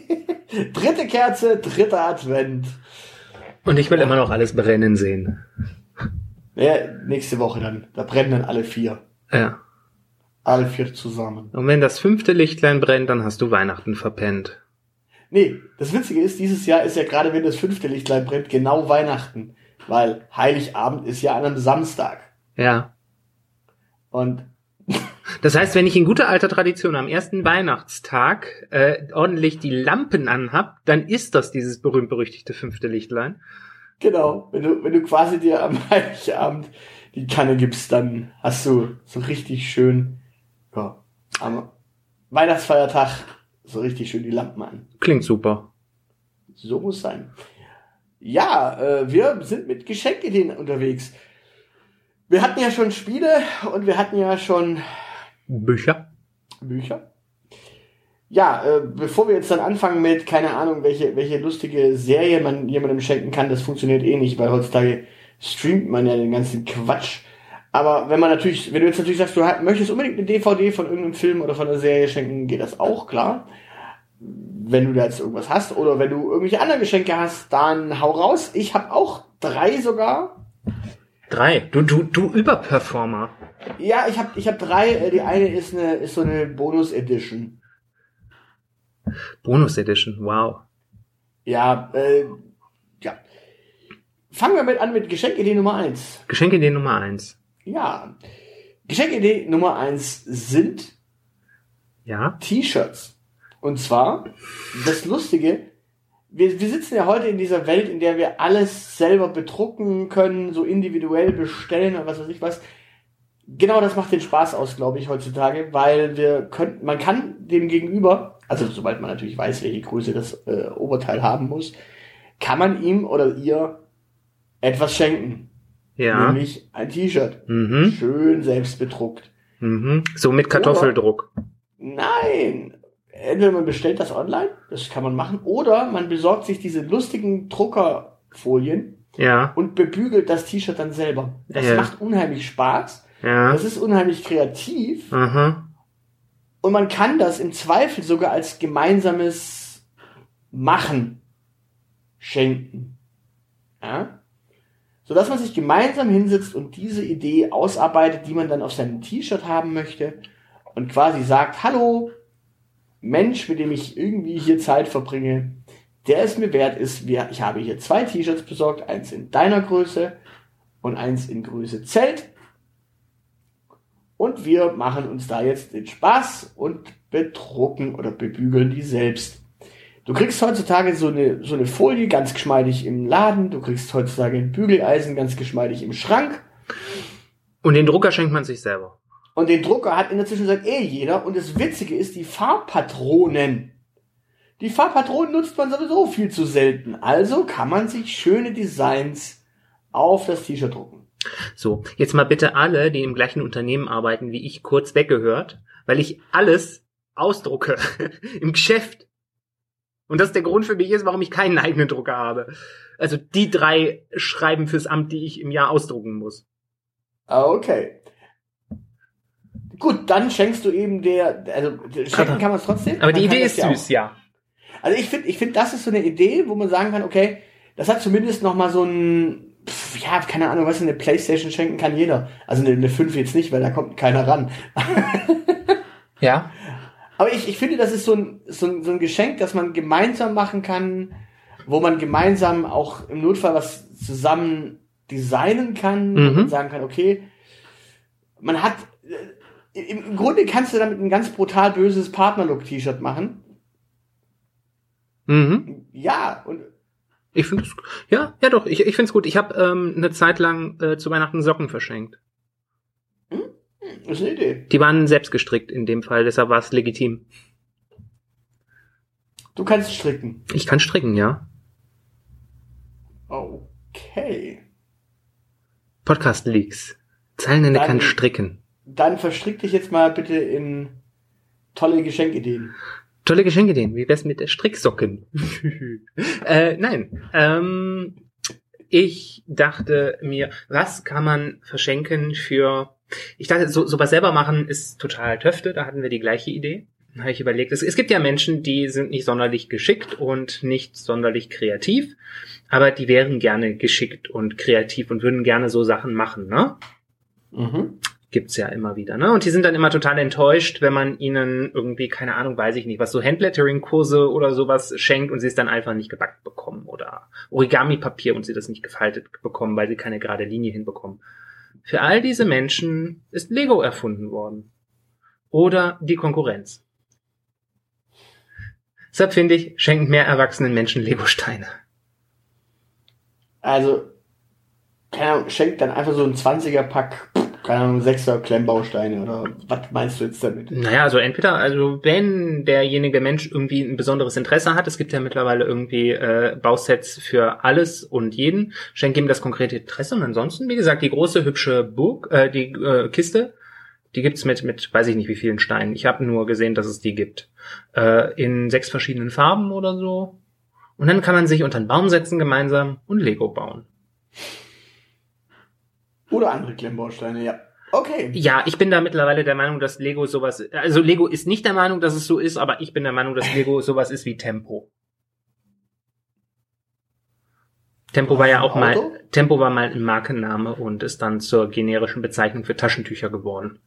Dritte Kerze, dritter Advent. Und ich will immer noch alles brennen sehen. Ja, nächste Woche dann. Da brennen dann alle vier. Ja. Alle vier zusammen. Und wenn das fünfte Lichtlein brennt, dann hast du Weihnachten verpennt. Nee, das Witzige ist, dieses Jahr ist ja gerade, wenn das fünfte Lichtlein brennt, genau Weihnachten. Weil Heiligabend ist ja an einem Samstag. Ja. Und Das heißt, wenn ich in guter alter Tradition am ersten Weihnachtstag äh, ordentlich die Lampen anhab, dann ist das dieses berühmt-berüchtigte fünfte Lichtlein. genau, wenn du, wenn du quasi dir am Heiligabend die Kanne gibst, dann hast du so richtig schön, ja, am Weihnachtsfeiertag so richtig schön die Lampen an. Klingt super. So muss sein. Ja, äh, wir sind mit Geschenkideen unterwegs. Wir hatten ja schon Spiele und wir hatten ja schon Bücher. Bücher. Ja, äh, bevor wir jetzt dann anfangen mit, keine Ahnung, welche, welche lustige Serie man jemandem schenken kann, das funktioniert eh nicht, weil heutzutage streamt man ja den ganzen Quatsch. Aber wenn man natürlich, wenn du jetzt natürlich sagst, du möchtest unbedingt eine DVD von irgendeinem Film oder von einer Serie schenken, geht das auch, klar. Wenn du da jetzt irgendwas hast oder wenn du irgendwelche anderen Geschenke hast, dann hau raus. Ich habe auch drei sogar. Drei. Du, du, du Überperformer. Ja, ich habe ich hab drei. Äh, Die eine ist eine ist so eine Bonus Edition. Bonus Edition. Wow. Ja, äh, ja. Fangen wir mit an mit Geschenkidee Nummer eins. Geschenkidee Nummer eins. Ja. Geschenkidee Nummer eins sind Ja. T-Shirts. Und zwar, das Lustige, wir, wir sitzen ja heute in dieser Welt, in der wir alles selber bedrucken können, so individuell bestellen und was weiß ich was. Genau das macht den Spaß aus, glaube ich, heutzutage, weil wir können, man kann dem Gegenüber, also sobald man natürlich weiß, welche Größe das äh, Oberteil haben muss, kann man ihm oder ihr etwas schenken. Ja. Nämlich ein T-Shirt. Mhm. Schön selbst bedruckt. Mhm. So mit Kartoffeldruck. Nein. Entweder man bestellt das online, das kann man machen, oder man besorgt sich diese lustigen Druckerfolien Ja. und bebügelt das T-Shirt dann selber. Das Ja. macht unheimlich Spaß. Ja. Das ist unheimlich kreativ. Aha. Und man kann das im Zweifel sogar als gemeinsames Machen schenken. Ja? Sodass man sich gemeinsam hinsetzt und diese Idee ausarbeitet, die man dann auf seinem T-Shirt haben möchte und quasi sagt, hallo, Mensch, mit dem ich irgendwie hier Zeit verbringe, der es mir wert ist, ich habe hier zwei T-Shirts besorgt, eins in deiner Größe und eins in Größe Zelt. Und wir machen uns da jetzt den Spaß und bedrucken oder bebügeln die selbst. Du kriegst heutzutage so eine, so eine Folie ganz geschmeidig im Laden, du kriegst heutzutage ein Bügeleisen ganz geschmeidig im Schrank Und den Drucker schenkt man sich selber. Und den Drucker hat in der Zwischenzeit eh jeder und das Witzige ist die Farbpatronen. Die Farbpatronen nutzt man sowieso viel zu selten, also kann man sich schöne Designs auf das T-Shirt drucken. So, jetzt mal bitte alle, die im gleichen Unternehmen arbeiten wie ich, kurz weggehört, weil ich alles ausdrucke im Geschäft. Und das der Grund für mich ist, warum ich keinen eigenen Drucker habe. Also die drei Schreiben fürs Amt, die ich im Jahr ausdrucken muss. Ah, Okay. Gut, dann schenkst du eben der, also schenken kann man es trotzdem. Aber die Man Idee ist süß, ja. Also ich finde, ich finde, das ist so eine Idee, wo man sagen kann, okay, das hat zumindest noch mal so ein, pf, ja, keine Ahnung, was eine Playstation schenken kann jeder. Also eine, eine 5 jetzt nicht, weil da kommt keiner ran. Ja. Aber ich, ich finde, das ist so ein, so, ein, so ein Geschenk, das man gemeinsam machen kann, wo man gemeinsam auch im Notfall was zusammen designen kann, Mhm. man sagen kann, okay, man hat, im Grunde kannst du damit ein ganz brutal böses Partnerlook-T-Shirt machen. Mhm. Ja, und Ich finde es, ja, ja doch, ich, ich finde es gut. Ich habe ähm, eine Zeit lang äh, zu Weihnachten Socken verschenkt. das ist eine Idee. Die waren selbst gestrickt in dem Fall, deshalb war es legitim. Du kannst stricken. Ich kann stricken, ja. Okay. Podcast Leaks. Zeilenende kann stricken. Dann verstrick dich jetzt mal bitte in tolle Geschenkideen. Tolle Geschenkideen. Wie wär's mit der Stricksocken? äh, nein. Ähm, ich dachte mir, was kann man verschenken für. Ich dachte, so, sowas selber machen ist total Töfte. Da hatten wir die gleiche Idee. Dann habe ich überlegt, es, es gibt ja Menschen, die sind nicht sonderlich geschickt und nicht sonderlich kreativ, aber die wären gerne geschickt und kreativ und würden gerne so Sachen machen, ne? Mhm. Gibt's ja immer wieder, ne? Und die sind dann immer total enttäuscht, wenn man ihnen irgendwie, keine Ahnung, weiß ich nicht, was so Handlettering-Kurse oder sowas schenkt und sie es dann einfach nicht gebackt bekommen oder Origami-Papier und sie das nicht gefaltet bekommen, weil sie keine gerade Linie hinbekommen. Für all diese Menschen ist Lego erfunden worden. Oder die Konkurrenz. Deshalb finde ich, schenkt mehr erwachsenen Menschen Lego-Steine. Also, keine Ahnung, schenk dann einfach so ein 20er-Pack, keine Ahnung, 6er Klemmbausteine oder was meinst du jetzt damit? Naja, also entweder, also wenn derjenige Mensch irgendwie ein besonderes Interesse hat, es gibt ja mittlerweile irgendwie äh, Bausets für alles und jeden, schenk ihm das konkrete Interesse und ansonsten, wie gesagt, die große hübsche Burg, äh, die äh, Kiste, die gibt's mit, mit, weiß ich nicht wie vielen Steinen. Ich habe nur gesehen, dass es die gibt. Äh, in sechs verschiedenen Farben oder so. Und dann kann man sich unter einen Baum setzen gemeinsam und Lego bauen. Oder andere Klemmbausteine, ja. Okay. Ja, ich bin da mittlerweile der Meinung, dass Lego sowas, also Lego ist nicht der Meinung, dass es so ist, aber ich bin der Meinung, dass Lego sowas ist wie Tempo. Tempo war ja auch mal? Tempo war mal ein Markenname und ist dann zur generischen Bezeichnung für Taschentücher geworden.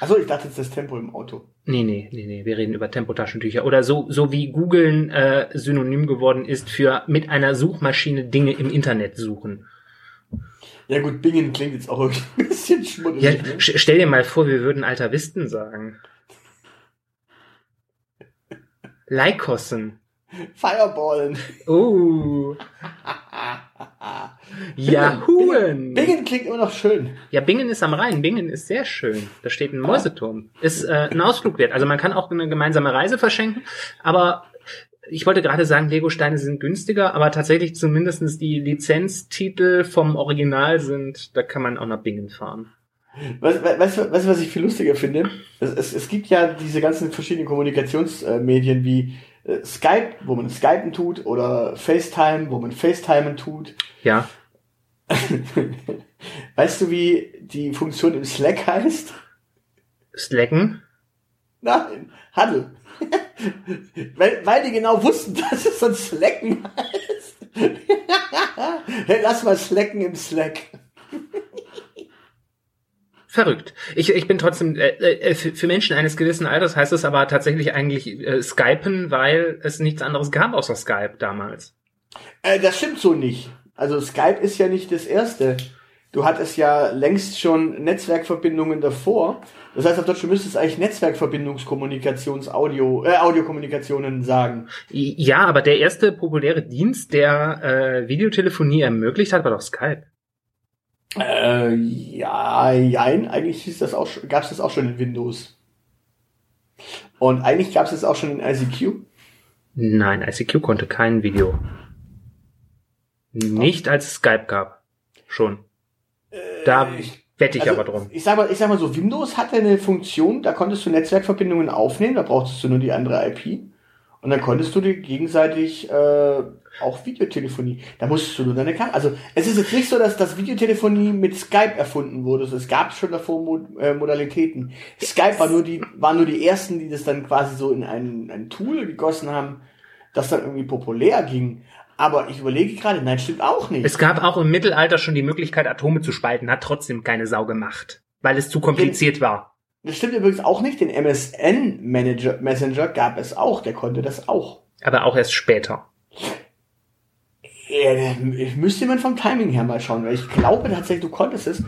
Achso, ich dachte jetzt das Tempo im Auto. Nee, nee, nee, nee, wir reden über Tempo-Taschentücher. Oder so, so wie Googlen äh, synonym geworden ist für mit einer Suchmaschine Dinge im Internet suchen. Ja gut, Bingen klingt jetzt auch irgendwie ein bisschen schmuddelig. Ja, ne? stell dir mal vor, wir würden Altavisten sagen. Leikossen. Fireballen. Oh. Yahooen. Bingen klingt immer noch schön. Ja, Bingen ist am Rhein. Bingen ist sehr schön. Da steht ein Mäuseturm. Ist äh, ein Ausflug wert. Also man kann auch eine gemeinsame Reise verschenken. Aber ich wollte gerade sagen, Lego-Steine sind günstiger, aber tatsächlich zumindestens die Lizenztitel vom Original sind, da kann man auch nach Bingen fahren. Weißt du, weißt, du, was ich viel lustiger finde? Es, es, es gibt ja diese ganzen verschiedenen Kommunikationsmedien wie äh, Skype, wo man Skypen tut, oder FaceTime, wo man FaceTimen tut. Ja. weißt du, wie die Funktion im Slack heißt? Slacken. Nein, Huddle. weil, weil die genau wussten, dass es so ein Slacken heißt. hey, lass mal slacken im Slack. Verrückt. Ich, ich bin trotzdem, äh, äh, für, für Menschen eines gewissen Alters heißt es aber tatsächlich eigentlich äh, Skypen, weil es nichts anderes gab außer Skype damals. Äh, das stimmt so nicht. Also Skype ist ja nicht das erste. Du hattest ja längst schon Netzwerkverbindungen davor. Das heißt, auf Deutsch, du müsstest eigentlich Netzwerkverbindungskommunikations-Audio, äh, Audiokommunikationen sagen. Ja, aber der erste populäre Dienst, der äh, Videotelefonie ermöglicht hat, war doch Skype. Äh, ja, jein, eigentlich hieß das auch, gab's das auch schon in Windows. Und eigentlich gab's das auch schon in ICQ. Nein, ICQ konnte kein Video. Nicht als es Skype gab. Schon. Da ich- wette ich also, aber drum. Ich sag mal, ich sag mal so, Windows hatte eine Funktion, da konntest du Netzwerkverbindungen aufnehmen, da brauchtest du nur die andere IP. Und dann konntest du dir gegenseitig äh, auch Videotelefonie. Da musstest du nur deine Kamera. Also es ist jetzt nicht so, dass das Videotelefonie mit Skype erfunden wurde. Es gab schon davor Mod äh, Modalitäten. Skype war nur die, waren nur die ersten, die das dann quasi so in ein, ein Tool gegossen haben, das dann irgendwie populär ging. Aber ich überlege gerade, nein, stimmt auch nicht. Es gab auch im Mittelalter schon die Möglichkeit, Atome zu spalten, hat trotzdem keine Sau gemacht. Weil es zu kompliziert war. Das stimmt übrigens auch nicht. Den MSN Manager, Messenger gab es auch. Der konnte das auch. Aber auch erst später. Ja, müsste man vom Timing her mal schauen, weil ich glaube tatsächlich, du konntest es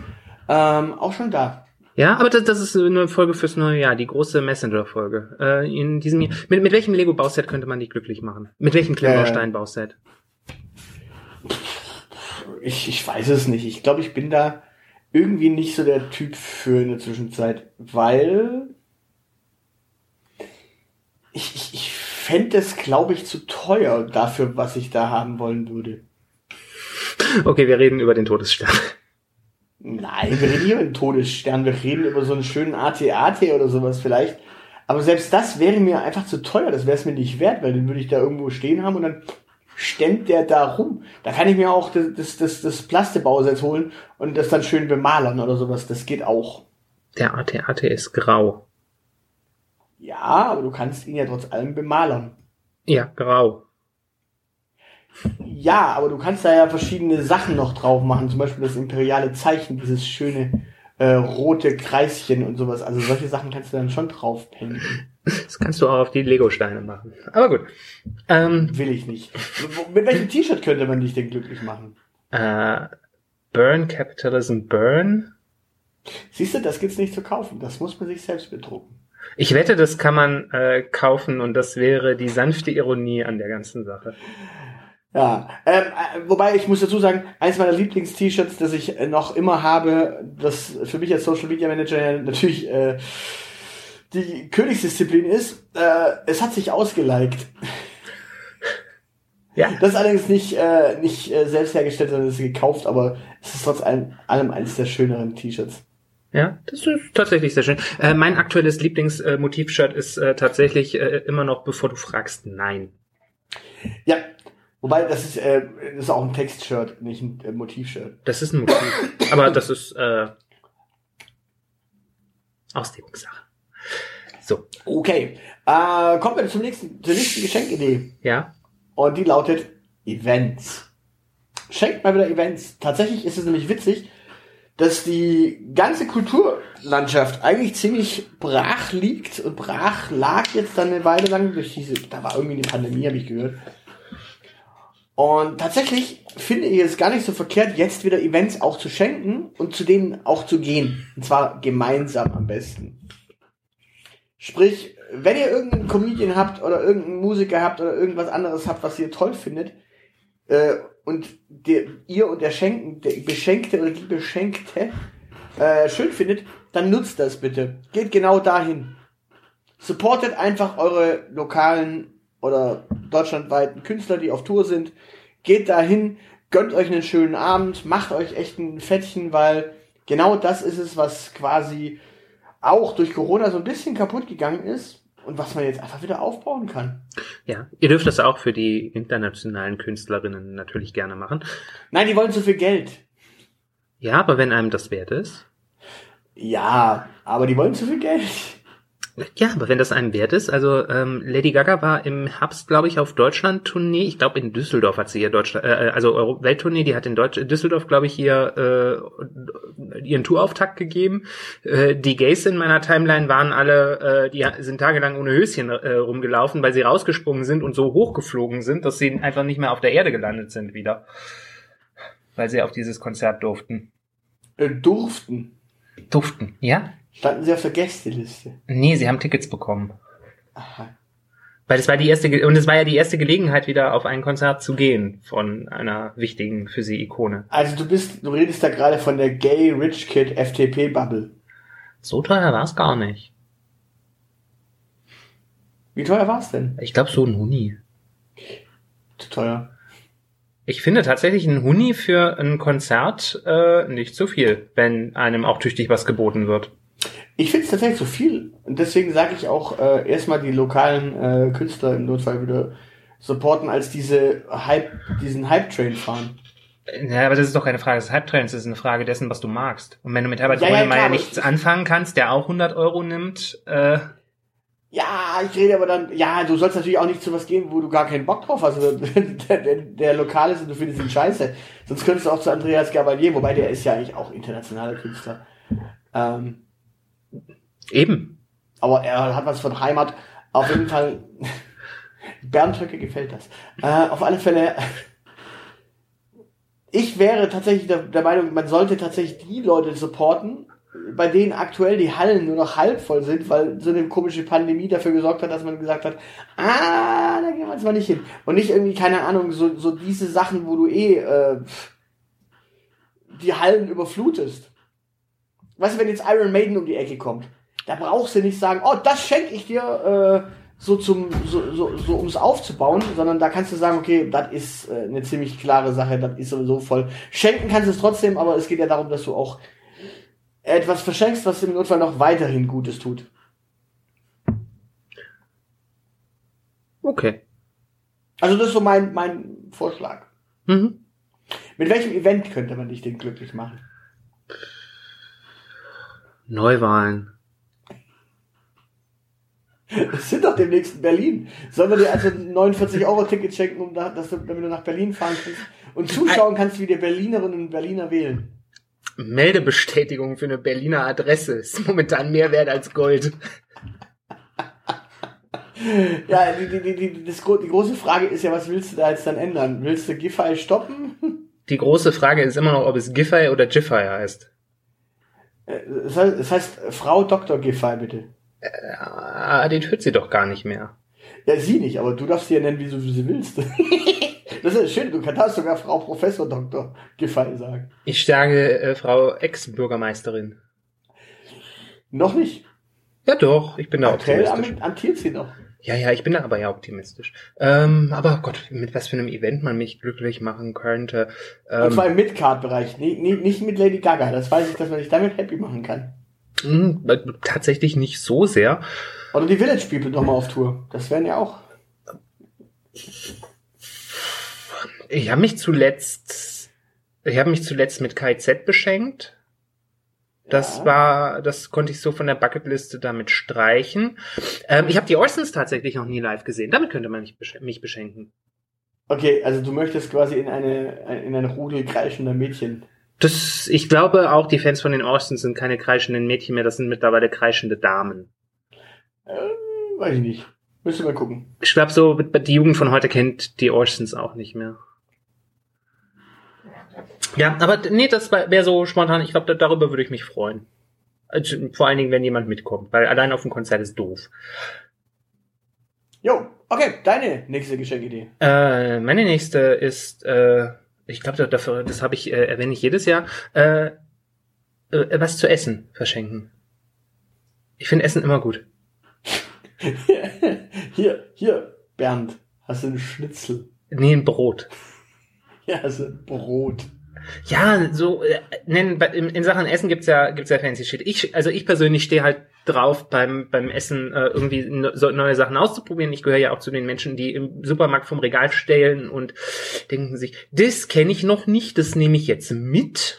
ähm, auch schon da. Ja, aber das, das ist eine Folge fürs neue Jahr, die große Messenger-Folge. Äh, in diesem Jahr. Mit, mit welchem Lego-Bauset könnte man dich glücklich machen? Mit welchem Klemmbaustein-Bauset? Ich, ich weiß es nicht. Ich glaube, ich bin da irgendwie nicht so der Typ für in der Zwischenzeit, weil ich, ich, ich fände es, glaube ich, zu teuer dafür, was ich da haben wollen würde. Okay, wir reden über den Todesstern. Nein, wir reden nicht über den Todesstern, wir reden über so einen schönen AT-AT oder sowas vielleicht. Aber selbst das wäre mir einfach zu teuer, das wäre es mir nicht wert, weil den würde ich da irgendwo stehen haben und dann stemmt der da rum. Da kann ich mir auch das, das, das, das Plastebausatz holen und das dann schön bemalern oder sowas. Das geht auch. Der AT-AT ist grau. Ja, aber du kannst ihn ja trotz allem bemalern. Ja, grau. Ja, aber du kannst da ja verschiedene Sachen noch drauf machen. Zum Beispiel das imperiale Zeichen, dieses schöne äh, rote Kreischen und sowas. Also solche Sachen kannst du dann schon drauf pennen. Das kannst du auch auf die Lego-Steine machen. Aber gut. Ähm, Will ich nicht. Mit welchem T-Shirt könnte man dich denn glücklich machen? äh, Burn Capitalism Burn. Siehst du, das gibt's nicht zu kaufen. Das muss man sich selbst bedrucken. Ich wette, das kann man äh, kaufen und das wäre die sanfte Ironie an der ganzen Sache. Ja, ähm, äh, wobei ich muss dazu sagen, eins meiner Lieblings-T-Shirts, das ich äh, noch immer habe, das für mich als Social Media Manager ja natürlich äh, die Königsdisziplin ist, äh, es hat sich ausgeliked. Ja. Das ist allerdings nicht, äh, nicht äh, selbst hergestellt, sondern es ist gekauft, aber es ist trotz allem, allem eines der schöneren T-Shirts. Ja, das ist tatsächlich sehr schön. Äh, mein aktuelles Lieblingsmotiv-Shirt ist äh, tatsächlich äh, immer noch, bevor du fragst, nein. Ja, wobei das ist, äh, das ist auch ein Textshirt, nicht ein äh, Motivshirt. Das ist ein Motiv. Aber das ist äh, Auslegungssache. So, Okay, äh, kommen wir zum nächsten, zur nächsten Geschenkidee. ja. Und die lautet Events. Schenkt mal wieder Events. Tatsächlich ist es nämlich witzig, dass die ganze Kulturlandschaft eigentlich ziemlich brach liegt und brach lag jetzt dann eine Weile lang durch diese, da war irgendwie eine Pandemie, habe ich gehört. Und tatsächlich finde ich es gar nicht so verkehrt, jetzt wieder Events auch zu schenken und zu denen auch zu gehen. Und zwar gemeinsam am besten. Sprich, wenn ihr irgendeinen Comedian habt oder irgendeinen Musiker habt oder irgendwas anderes habt, was ihr toll findet, äh, und der, ihr und der, Schenken, der Beschenkte oder die Beschenkte äh, schön findet, dann nutzt das bitte. Geht genau dahin. Supportet einfach eure lokalen oder deutschlandweiten Künstler, die auf Tour sind. Geht dahin, gönnt euch einen schönen Abend, macht euch echt ein Fettchen, weil genau das ist es, was quasi auch durch Corona so ein bisschen kaputt gegangen ist und was man jetzt einfach wieder aufbauen kann. Ja, ihr dürft das auch für die internationalen Künstlerinnen natürlich gerne machen. Nein, die wollen zu viel Geld. Ja, aber wenn einem das wert ist. Ja, aber die wollen zu viel Geld. Ja, aber wenn das einem wert ist, also ähm, Lady Gaga war im Herbst, glaube ich, auf Deutschland-Tournee. Ich glaube, in Düsseldorf hat sie ihr Deutschland, äh, also Euro Welttournee, die hat in Deutsch Düsseldorf, glaube ich, ihr äh, ihren Tourauftakt gegeben. Äh, die Gays in meiner Timeline waren alle, äh, die sind tagelang ohne Höschen äh, rumgelaufen, weil sie rausgesprungen sind und so hochgeflogen sind, dass sie einfach nicht mehr auf der Erde gelandet sind wieder. Weil sie auf dieses Konzert durften. Äh, durften. Durften, ja? Standen sie auf der Gästeliste. Nee, sie haben Tickets bekommen. Aha. Weil es war die erste, Ge- und es war ja die erste Gelegenheit, wieder auf ein Konzert zu gehen von einer wichtigen für sie Ikone. Also du bist, du redest da gerade von der Gay Rich Kid FTP Bubble. So teuer war es gar nicht. Wie teuer war's denn? Ich glaube so ein Huni. Zu teuer. Ich finde tatsächlich ein Huni für ein Konzert äh, nicht zu viel, wenn einem auch tüchtig was geboten wird. Ich finde es tatsächlich zu viel. Und deswegen sage ich auch äh, erstmal die lokalen äh, Künstler im Notfall wieder supporten, als diese Hype, diesen Hype-Train fahren. Ja, aber das ist doch keine Frage des Hype-Trends, das ist eine Frage dessen, was du magst. Und wenn du mit Herbert Ja, ja, Grönemeyer aber nichts ich- anfangen kannst, der auch 100 Euro nimmt, äh, Ja, ich rede aber dann, ja, du sollst natürlich auch nicht zu was gehen, wo du gar keinen Bock drauf hast. oder der, der, der lokal ist und du findest ihn scheiße. Sonst könntest du auch zu Andreas Gabalier, wobei der ist ja eigentlich auch internationaler Künstler. Ähm, eben. aber er hat was von Heimat. Auf jeden Fall, Bernd Höcke gefällt das. Äh, auf alle Fälle, ich wäre tatsächlich der, der Meinung, man sollte tatsächlich die Leute supporten, bei denen aktuell die Hallen nur noch halb voll sind, weil so eine komische Pandemie dafür gesorgt hat, dass man gesagt hat, ah, da gehen wir jetzt mal nicht hin. Und nicht irgendwie, keine Ahnung, so, so diese Sachen, wo du eh äh, die Hallen überflutest. Weißt du, wenn jetzt Iron Maiden um die Ecke kommt, da brauchst du nicht sagen, oh, das schenke ich dir äh, so zum so, so, so ums aufzubauen, sondern da kannst du sagen, okay, das ist äh, eine ziemlich klare Sache, das ist sowieso voll. Schenken kannst du es trotzdem, aber es geht ja darum, dass du auch etwas verschenkst, was im Notfall noch weiterhin Gutes tut. Okay. Also das ist so mein, mein Vorschlag. Mhm. Mit welchem Event könnte man dich denn glücklich machen? Neuwahlen. Das sind doch demnächst in Berlin. Sollen wir dir also ein 49-Euro-Ticket schenken, um da, dass du, damit du nach Berlin fahren kannst und zuschauen kannst, wie die Berlinerinnen und Berliner wählen? Meldebestätigung für eine Berliner Adresse ist momentan mehr wert als Gold. Ja, die, die, die, die, das, die große Frage ist ja, was willst du da jetzt dann ändern? Willst du Giffey stoppen? Die große Frage ist immer noch, ob es Giffey oder Giffey heißt. Äh, Das heißt, das heißt Frau Dr. Giffey, bitte. Ah, den hört sie doch gar nicht mehr. Ja, sie nicht, aber du darfst sie ja nennen, wie du sie willst. Das ist schön, du kannst sogar Frau Professor Dr. Giffey sagen. Ich sage äh, Frau Ex-Bürgermeisterin. Noch nicht. Ja doch, ich bin da Aktuell optimistisch. am- amtiert sie noch. Ja, ja, ich bin da aber ja optimistisch. Ähm, aber Gott, mit was für einem Event man mich glücklich machen könnte. Und Ähm, zwar im Mid-Card-Bereich, nie- nie- nicht mit Lady Gaga. Das weiß ich, dass man dich damit happy machen kann. mh, äh, tatsächlich nicht so sehr. Oder die Village People nochmal auf Tour. Das wären ja auch. Ich habe mich zuletzt, ich habe mich zuletzt mit KIZ beschenkt. Das Ja. war, das konnte ich so von der Bucketliste damit streichen. Ähm, ich habe die Orsons tatsächlich noch nie live gesehen. Damit könnte man mich, besch mich beschenken. Okay, also du möchtest quasi in eine, in eine Rudel kreischender Mädchen. Das, ich glaube auch, die Fans von den Orsons sind keine kreischenden Mädchen mehr, das sind mittlerweile kreischende Damen. Ähm, weiß ich nicht. Müsste mal gucken. Ich glaube so, die Jugend von heute kennt die Orsons auch nicht mehr. Ja, aber nee, das wäre so spontan. Ich glaube, darüber würde ich mich freuen. Also, vor allen Dingen, wenn jemand mitkommt, weil allein auf dem Konzert ist doof. Jo, okay, deine nächste Geschenkidee. Äh, meine nächste ist, äh, ich glaube, dafür, das habe ich, äh, erwähne ich jedes Jahr, äh, äh, was zu essen verschenken. Ich finde Essen immer gut. hier, hier, Bernd, hast du ein Schnitzel? Nee, ein Brot. Ja, hast du ein Brot. Ja, so äh, nennen in, in Sachen Essen gibt's ja gibt's ja fancy shit. Ich also ich persönlich stehe halt drauf beim beim Essen äh, irgendwie ne, so neue Sachen auszuprobieren. Ich gehöre ja auch zu den Menschen, die im Supermarkt vom Regal stellen und denken sich, das kenne ich noch nicht, das nehme ich jetzt mit.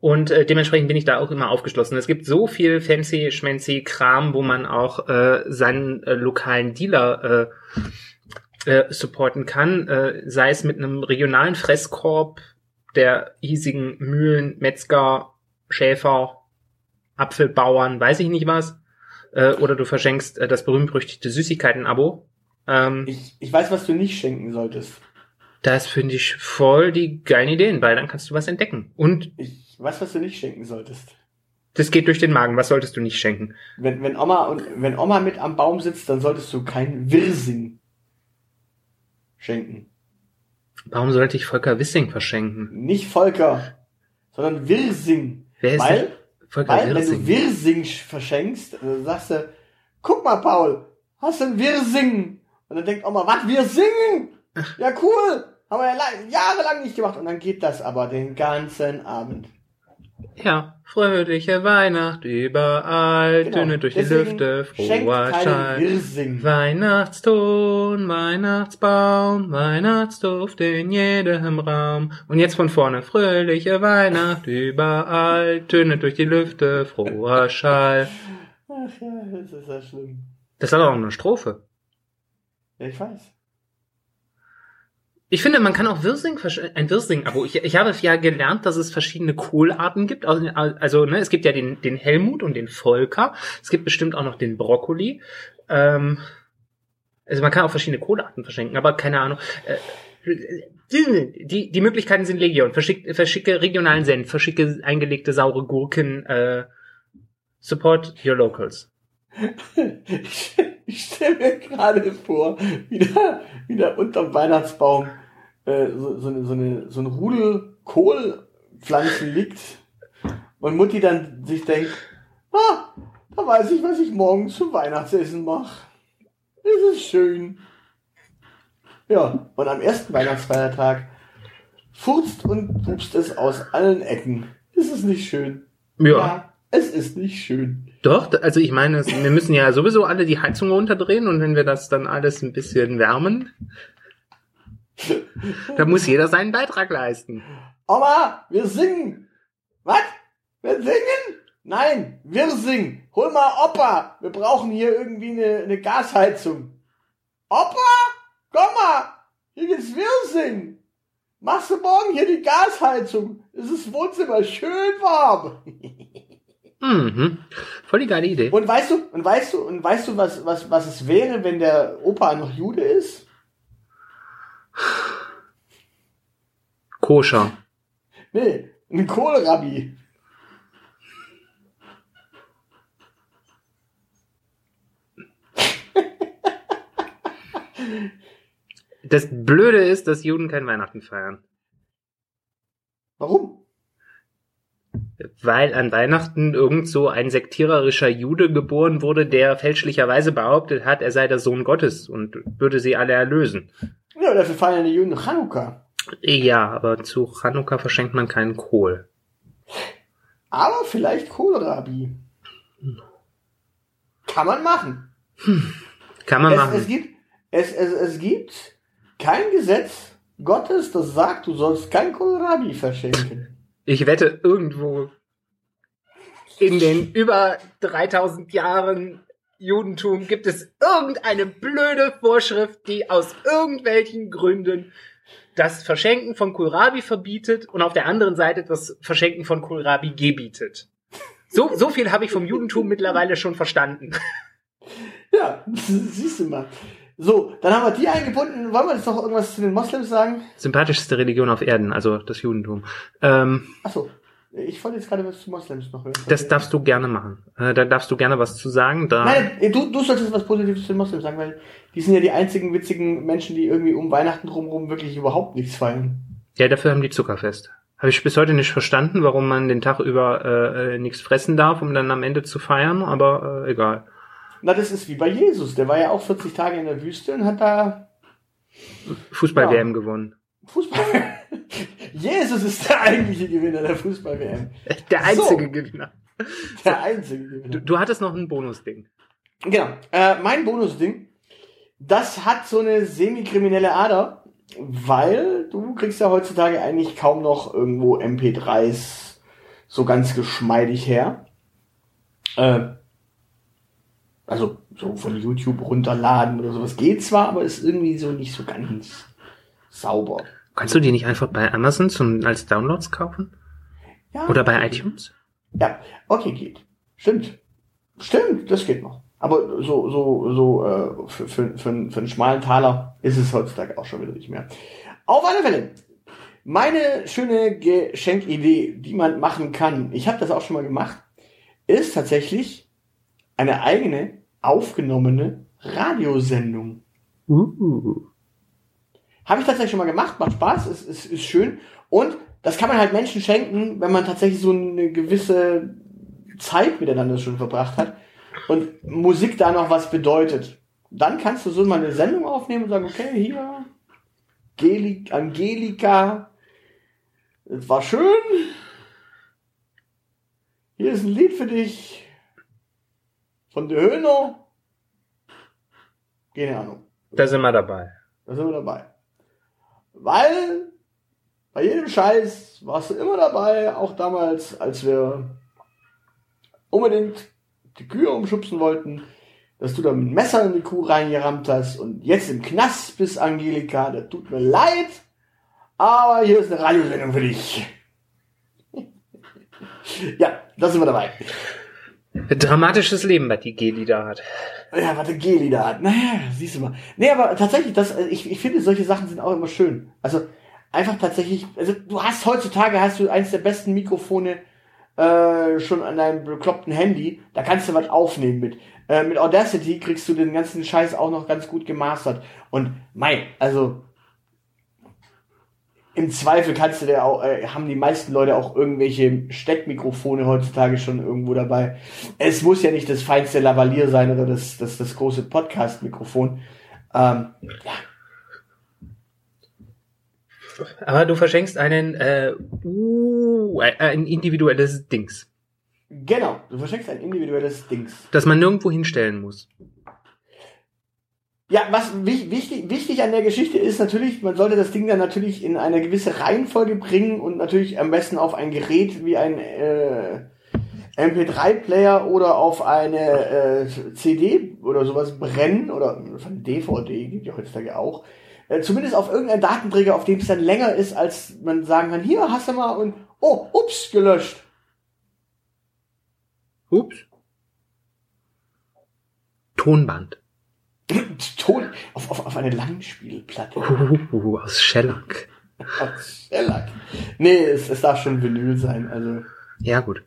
Und äh, dementsprechend bin ich da auch immer aufgeschlossen. Es gibt so viel fancy schmancy Kram, wo man auch äh, seinen äh, lokalen Dealer äh, äh, supporten kann, äh, sei es mit einem regionalen Fresskorb der hiesigen Mühlen, Metzger, Schäfer, Apfelbauern, weiß ich nicht was, äh, oder du verschenkst äh, das berühmt-berüchtigte Süßigkeiten-Abo. Ähm, Ich, ich weiß, was du nicht schenken solltest. das finde ich voll die geilen Ideen, weil dann kannst du was entdecken. Und Ich weiß, was du nicht schenken solltest. das geht durch den Magen. Was solltest du nicht schenken? Wenn, wenn Oma und wenn Oma mit am Baum sitzt, dann solltest du kein Wirsing schenken. Warum sollte ich Volker Wissing verschenken? Nicht Volker, sondern Wirsing. Wer ist Weil, Volker weil wenn Wissing? du Wirsing verschenkst, dann sagst du, guck mal, Paul, hast du ein Wirsing? Und dann denkt Oma, was, wir singen? Ja, cool. Haben wir ja lang, jahrelang nicht gemacht. Und dann geht das aber den ganzen Abend. Ja, fröhliche Weihnacht überall, Genau. Töne durch die Deswegen Lüfte, schenkt froher Schein. Weihnachtston, Weihnachtsbaum, Weihnachtsduft in jedem Raum. Und jetzt von vorne, fröhliche Weihnacht überall, Töne durch die Lüfte, froher Schall. Ach ja, das ist ja schlimm. Das doch auch eine Strophe. Ja, ich weiß. Ich finde, man kann auch Wirsing, versch- ein Wirsing-Abo. Ich, ich habe ja gelernt, dass es verschiedene Kohlarten gibt. Also, also ne, es gibt ja den, den Helmut und den Volker. Es gibt bestimmt auch noch den Brokkoli. Ähm, also man kann auch verschiedene Kohlarten verschenken, aber keine Ahnung. Äh, Die, die Möglichkeiten sind Legion. Verschick, verschicke regionalen Senf, verschicke eingelegte saure Gurken, äh, support your locals. Ich, ich stelle mir gerade vor, wie da, wie da unterm Weihnachtsbaum äh, so, so, eine, so, eine, so ein Rudel Kohlpflanzen liegt und Mutti dann sich denkt, ah, da weiß ich, was ich morgen zum Weihnachtsessen mache. Das ist schön. Ja, und am ersten Weihnachtsfeiertag furzt und pupst es aus allen Ecken. Ist es nicht schön? Ja. es ist nicht schön. Doch, also ich meine, wir müssen ja sowieso alle die Heizung runterdrehen und wenn wir das dann alles ein bisschen wärmen, da muss jeder seinen Beitrag leisten. Oma, wir singen. Was? Wir singen? Nein, wir singen. Hol mal Opa. Wir brauchen hier irgendwie eine, eine Gasheizung. Opa, komm mal. Hier geht's wir singen. Machst du morgen hier die Gasheizung? Es ist Wohnzimmer schön warm. Mhm. Voll die geile Idee. Und weißt du, und weißt du, und weißt du, was, was, was es wäre, wenn der Opa noch Jude ist? Koscher. Nee, ein Kohlrabi. Das Blöde ist, dass Juden kein Weihnachten feiern. Warum? Weil an Weihnachten irgend so ein sektiererischer Jude geboren wurde, der fälschlicherweise behauptet hat, er sei der Sohn Gottes und würde sie alle erlösen. Ja, dafür feiern die Juden Chanukka. Ja, aber zu Chanukka verschenkt man keinen Kohl. Aber vielleicht Kohlrabi. Kann man machen. Kann man Es, machen. es, gibt, es, es, es gibt kein Gesetz Gottes, das sagt, du sollst kein Kohlrabi verschenken. Ich wette, irgendwo in den über 3000 Jahren Judentum gibt es irgendeine blöde Vorschrift, die aus irgendwelchen Gründen das Verschenken von Kohlrabi verbietet und auf der anderen Seite das Verschenken von Kohlrabi gebietet. So, so viel habe ich vom Judentum mittlerweile schon verstanden. Ja, siehst du mal. So, dann haben wir die eingebunden. Wollen wir jetzt noch irgendwas zu den Moslems sagen? Sympathischste Religion auf Erden, also das Judentum. Ähm, Achso, ich wollte jetzt gerade was zu Moslems noch hören. das darfst du gerne machen. Äh, da darfst du gerne was zu sagen. Da Nein, du, du solltest was Positives zu den Moslems sagen, weil die sind ja die einzigen witzigen Menschen, die irgendwie um Weihnachten drumherum wirklich überhaupt nichts feiern. Ja, dafür haben die Zuckerfest. Habe ich bis heute nicht verstanden, warum man den Tag über äh, äh, nichts fressen darf, um dann am Ende zu feiern, aber äh, egal. Na, das ist wie bei Jesus. Der war ja auch 40 Tage in der Wüste und hat da Fußball-WM gewonnen. Fußball. Jesus ist der eigentliche Gewinner der Fußball-WM. Der einzige So. Gewinner. Der einzige Gewinner. Du, du hattest noch ein Bonusding. Genau. Äh, mein Bonusding, das hat so eine semi-kriminelle Ader, weil du kriegst ja heutzutage eigentlich kaum noch irgendwo MP3s so ganz geschmeidig her. Äh, also so von YouTube runterladen oder sowas geht zwar, aber ist irgendwie so nicht so ganz sauber. Kannst du die nicht einfach bei Amazon zum, als Downloads kaufen? Ja, Oder bei iTunes? Ja, okay, geht. Stimmt. Stimmt, das geht noch. Aber so, so, so, äh, für, für, für, einen- für einen schmalen Taler ist es heutzutage auch schon wieder nicht mehr. Auf alle Fälle. Meine schöne Geschenkidee, die man machen kann, ich habe das auch schon mal gemacht, ist tatsächlich eine eigene aufgenommene Radiosendung. Uh. Habe ich tatsächlich schon mal gemacht, macht Spaß, ist, ist, ist schön. Und das kann man halt Menschen schenken, wenn man tatsächlich so eine gewisse Zeit miteinander schon verbracht hat und Musik da noch was bedeutet. Dann kannst du so mal eine Sendung aufnehmen und sagen, okay, hier, Geli Angelika, es war schön. Hier ist ein Lied für dich von der Höhner. Keine Ahnung. Da sind wir dabei. Da sind wir dabei. Weil bei jedem Scheiß warst du immer dabei, auch damals, als wir unbedingt die Kühe umschubsen wollten, dass du da mit Messer in die Kuh reingerammt hast und jetzt im Knast bist, Angelika, das tut mir leid, aber hier ist eine Radiosendung für dich. ja, da sind wir dabei. Dramatisches Leben, was die da hat. Ja, was der Geli da hat. Naja, siehst du mal. Nee, aber tatsächlich, das, äh, ich, ich finde, solche Sachen sind auch immer schön. Also, einfach tatsächlich, also du hast heutzutage hast du eins der besten Mikrofone äh, schon an deinem bekloppten Handy. Da kannst du was aufnehmen mit. Äh, mit Audacity kriegst du den ganzen Scheiß auch noch ganz gut gemastert. Und mei, also im Zweifel kannst du der auch, äh, haben die meisten Leute auch irgendwelche Steckmikrofone heutzutage schon irgendwo dabei. Es muss ja nicht das feinste Lavalier sein oder das, das, das große Podcast-Mikrofon. Ähm, ja, Aber du verschenkst einen, äh, uh, ein individuelles Dings, genau. Du verschenkst ein individuelles Dings. das man nirgendwo hinstellen muss. Ja, was wich- wichtig, wichtig an der Geschichte ist natürlich, man sollte das Ding dann natürlich in eine gewisse Reihenfolge bringen und natürlich am besten auf ein Gerät wie ein äh, MP3-Player oder auf eine äh, CD oder sowas brennen oder von DVD gibt ja heutzutage auch. Äh, zumindest auf irgendeinen Datenträger, auf dem es dann länger ist, als man sagen kann, hier hast du mal und oh, ups, gelöscht. Ups. Tonband. Ton auf, auf, auf eine Langspielplatte. Uh, aus Shellac. Aus Shellac. Nee, es, es darf schon Vinyl sein, also. Ja, gut.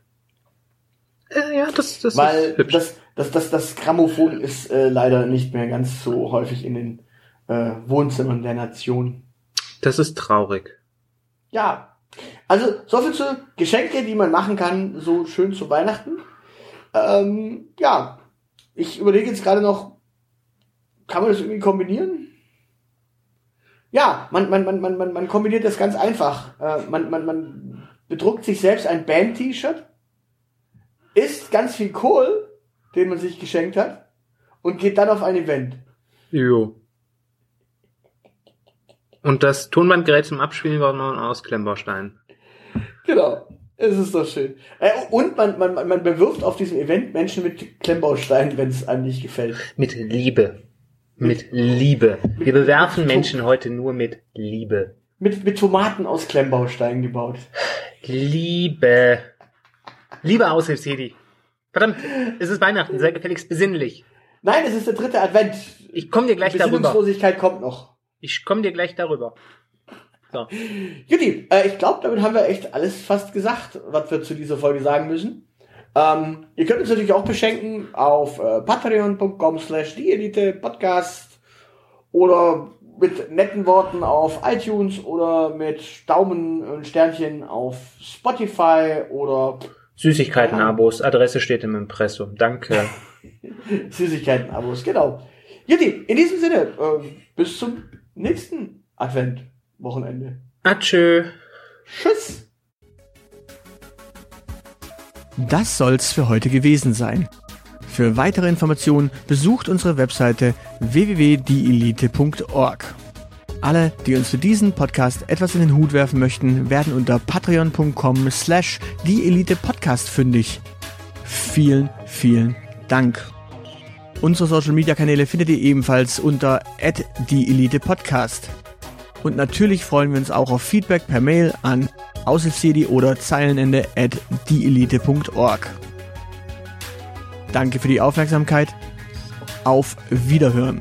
Äh, ja, das, das Weil ist hübsch. das, das, das, das Grammophon ist äh, leider nicht mehr ganz so häufig in den äh, Wohnzimmern der Nation. das ist traurig. Ja. Also, soviel zu Geschenke, die man machen kann, so schön zu Weihnachten. Ähm, ja. Ich überlege jetzt gerade noch, kann man das irgendwie kombinieren? Ja, man, man, man, man, man, man kombiniert das ganz einfach. Äh, man, man, man bedruckt sich selbst ein Band-T-Shirt, isst ganz viel Kohl, den man sich geschenkt hat, und geht dann auf ein Event. Jo. Und das Tonbandgerät zum Abspielen war noch aus Klemmbaustein. Genau. Es ist doch schön. Äh, und man, man, man bewirft auf diesem Event Menschen mit Klemmbausteinen, wenn es einem nicht gefällt. Mit Liebe. Mit Liebe. Wir bewerfen Menschen heute nur mit Liebe. Mit, mit Tomaten aus Klemmbausteinen gebaut. Liebe. Liebe Aushilfshedi. Verdammt, es ist Weihnachten, sei gefälligst besinnlich. Nein, es ist der dritte Advent. Ich komme dir gleich darüber. Besinnungslosigkeit kommt noch. Ich komme dir gleich darüber. So. Juti, äh, ich glaube, damit haben wir echt alles fast gesagt, was wir zu dieser Folge sagen müssen. Ähm, ihr könnt uns natürlich auch beschenken auf äh, patreon.com slash die Elite Podcast oder mit netten Worten auf iTunes oder mit Daumen und Sternchen auf Spotify oder Süßigkeiten-Abos, Adresse steht im Impressum. Danke. Süßigkeiten-Abos, genau. Juti, in diesem Sinne, äh, bis zum nächsten Advent-Wochenende. Atschö. Tschüss! Das soll's für heute gewesen sein. Für weitere Informationen besucht unsere Webseite www.dielite.org. Alle, die uns für diesen Podcast etwas in den Hut werfen möchten, werden unter patreon.com slash dieelitepodcast fündig. Vielen, vielen Dank. Unsere Social Media Kanäle findet ihr ebenfalls unter @dieelitepodcast. Und natürlich freuen wir uns auch auf Feedback per Mail an aushilfsjedi oder Zeilenende at dieelite.org. Danke für die Aufmerksamkeit. Auf Wiederhören.